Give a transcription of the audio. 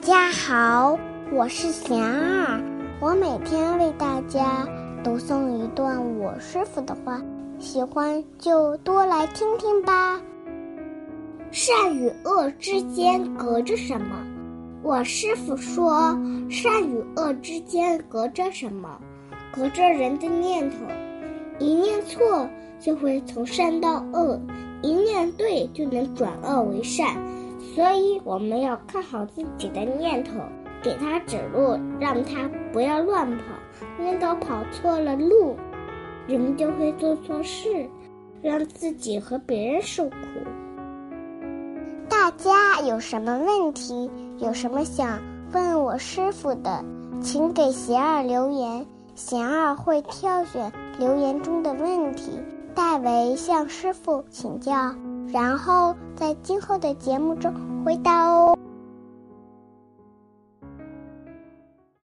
家好，我是贤儿，我每天为大家读诵一段我师傅的话，喜欢就多来听听吧。善与恶之间隔着什么？我师傅说，善与恶之间隔着什么？隔着人的念头，一念错就会从善到恶，一念对就能转恶为善。所以我们要看好自己的念头，给他指路，让他不要乱跑。念头跑错了路，人就会做错事，让自己和别人受苦。大家有什么问题，有什么想问我师傅的，请给贤儿留言，贤儿会挑选留言中的问题，代为向师傅请教。然后在今后的节目中回答哦。